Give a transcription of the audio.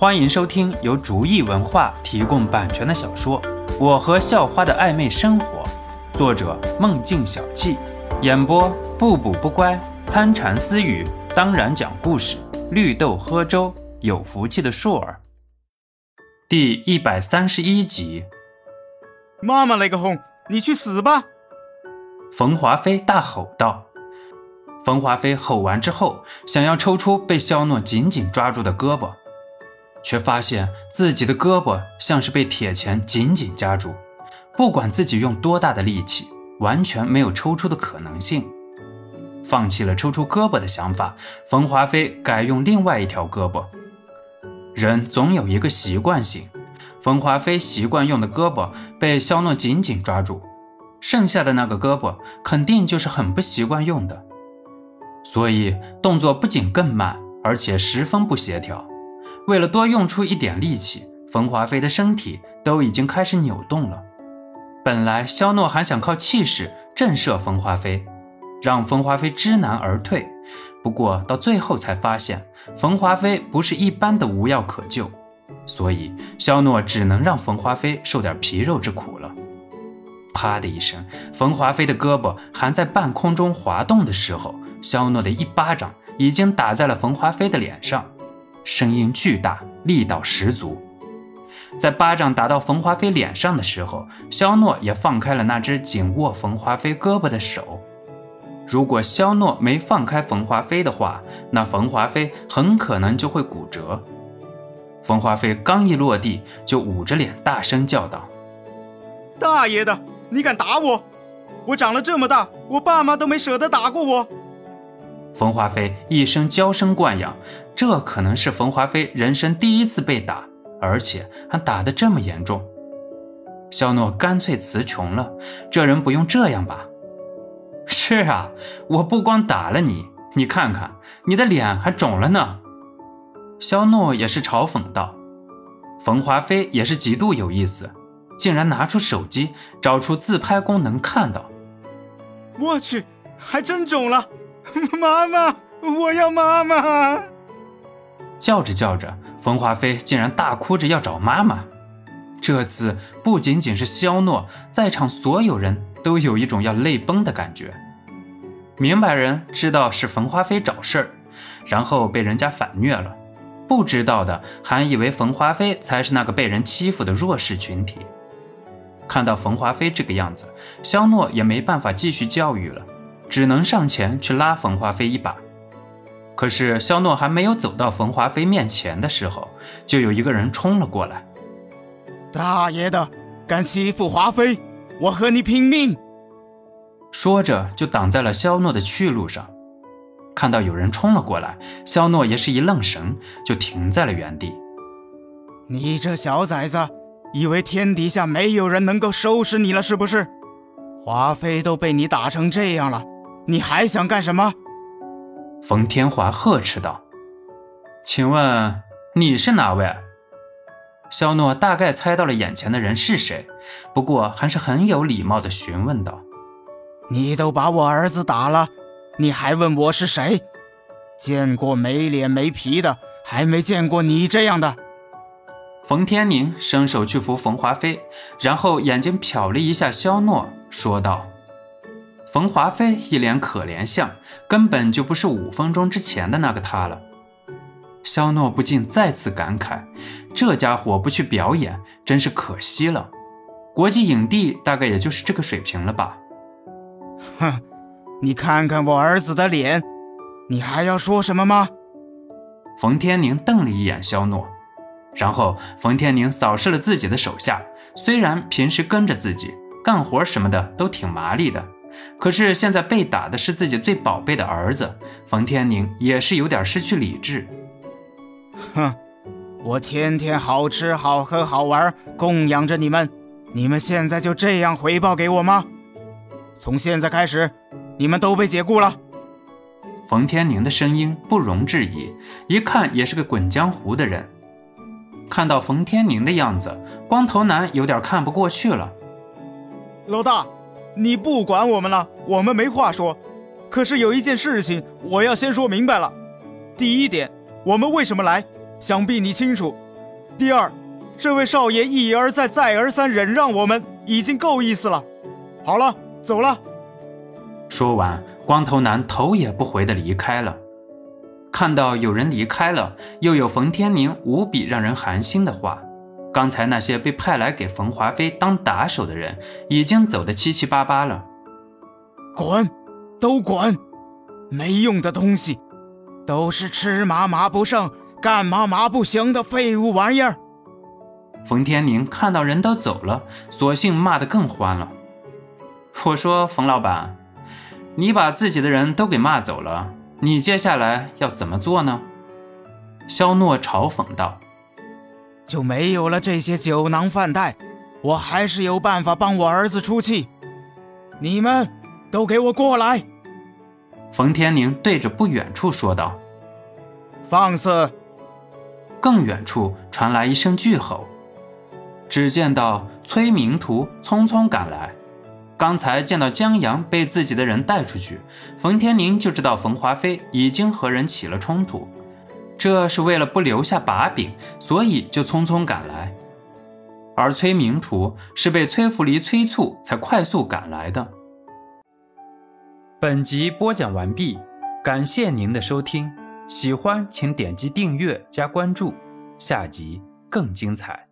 欢迎收听由竹意文化提供版权的小说《我和校花的暧昧生活》，作者梦境小憩，演播不补不乖、参禅私语，当然讲故事，绿豆喝粥，有福气的硕儿。第一百三十一集，妈妈那个哄，你去死吧！冯华飞大吼道。冯华飞吼完之后，想要抽出被肖诺紧紧抓住的胳膊，却发现自己的胳膊像是被铁钳紧紧夹住，不管自己用多大的力气，完全没有抽出的可能性。放弃了抽出胳膊的想法，冯华飞改用另外一条胳膊。人总有一个习惯性，冯华飞习惯用的胳膊被肖诺紧紧抓住，剩下的那个胳膊肯定就是很不习惯用的。所以动作不仅更慢，而且十分不协调。为了多用出一点力气，冯华飞的身体都已经开始扭动了。本来肖诺还想靠气势震慑冯华飞，让冯华飞知难而退。不过到最后才发现，冯华飞不是一般的无药可救，所以肖诺只能让冯华飞受点皮肉之苦了。啪的一声，冯华飞的胳膊还在半空中滑动的时候。肖诺的一巴掌已经打在了冯华飞的脸上，声音巨大，力道十足。在巴掌打到冯华飞脸上的时候，肖诺也放开了那只紧握冯华飞胳膊的手。如果肖诺没放开冯华飞的话，那冯华飞很可能就会骨折。冯华飞刚一落地，就捂着脸大声叫道：“大爷的，你敢打我！我长了这么大，我爸妈都没舍得打过我。”冯华飞一声娇生惯养，这可能是冯华飞人生第一次被打，而且还打得这么严重。肖诺干脆词穷了：“这人不用这样吧？”“是啊，我不光打了你，你看看你的脸还肿了呢。”肖诺也是嘲讽道。冯华飞也是极度有意思，竟然拿出手机找出自拍功能，看到。我去，还真肿了。妈妈，我要妈妈！叫着叫着，冯华飞竟然大哭着要找妈妈。这次不仅仅是肖诺，在场所有人都有一种要泪崩的感觉。明白人知道是冯华飞找事儿，然后被人家反虐了；不知道的还以为冯华飞才是那个被人欺负的弱势群体。看到冯华飞这个样子，肖诺也没办法继续教育了。只能上前去拉冯华飞一把，可是肖诺还没有走到冯华飞面前的时候，就有一个人冲了过来。大爷的，敢欺负华飞，我和你拼命！说着就挡在了肖诺的去路上。看到有人冲了过来，肖诺也是一愣神，就停在了原地。你这小崽子，以为天底下没有人能够收拾你了是不是？华妃都被你打成这样了。你还想干什么？冯天华呵斥道：“请问你是哪位？”肖诺大概猜到了眼前的人是谁，不过还是很有礼貌地询问道：“你都把我儿子打了，你还问我是谁？见过没脸没皮的，还没见过你这样的。”冯天宁伸手去扶冯华飞，然后眼睛瞟了一下肖诺，说道。冯华飞一脸可怜相，根本就不是五分钟之前的那个他了。肖诺不禁再次感慨：这家伙不去表演，真是可惜了。国际影帝大概也就是这个水平了吧？哼，你看看我儿子的脸，你还要说什么吗？冯天宁瞪了一眼肖诺，然后冯天宁扫视了自己的手下，虽然平时跟着自己干活什么的都挺麻利的。可是现在被打的是自己最宝贝的儿子，冯天宁也是有点失去理智。哼，我天天好吃好喝好玩，供养着你们，你们现在就这样回报给我吗？从现在开始，你们都被解雇了。冯天宁的声音不容置疑，一看也是个滚江湖的人。看到冯天宁的样子，光头男有点看不过去了。老大。你不管我们了，我们没话说。可是有一件事情，我要先说明白了。第一点，我们为什么来，想必你清楚。第二，这位少爷一而再、再而三忍让我们，已经够意思了。好了，走了。说完，光头男头也不回的离开了。看到有人离开了，又有冯天明无比让人寒心的话。刚才那些被派来给冯华飞当打手的人，已经走得七七八八了。滚，都滚！没用的东西，都是吃嘛嘛不剩、干嘛嘛不行的废物玩意儿。冯天宁看到人都走了，索性骂得更欢了。我说：“冯老板，你把自己的人都给骂走了，你接下来要怎么做呢？”肖诺嘲讽道：“就没有了这些酒囊饭袋，我还是有办法帮我儿子出气。你们都给我过来！”冯天宁对着不远处说道：“放肆！”更远处传来一声巨吼，只见到崔明图匆匆赶来。刚才见到江阳被自己的人带出去，冯天宁就知道冯华飞已经和人起了冲突，这是为了不留下把柄，所以就匆匆赶来。而崔明图是被崔福离催促才快速赶来的。本集播讲完毕，感谢您的收听，喜欢请点击订阅加关注，下集更精彩。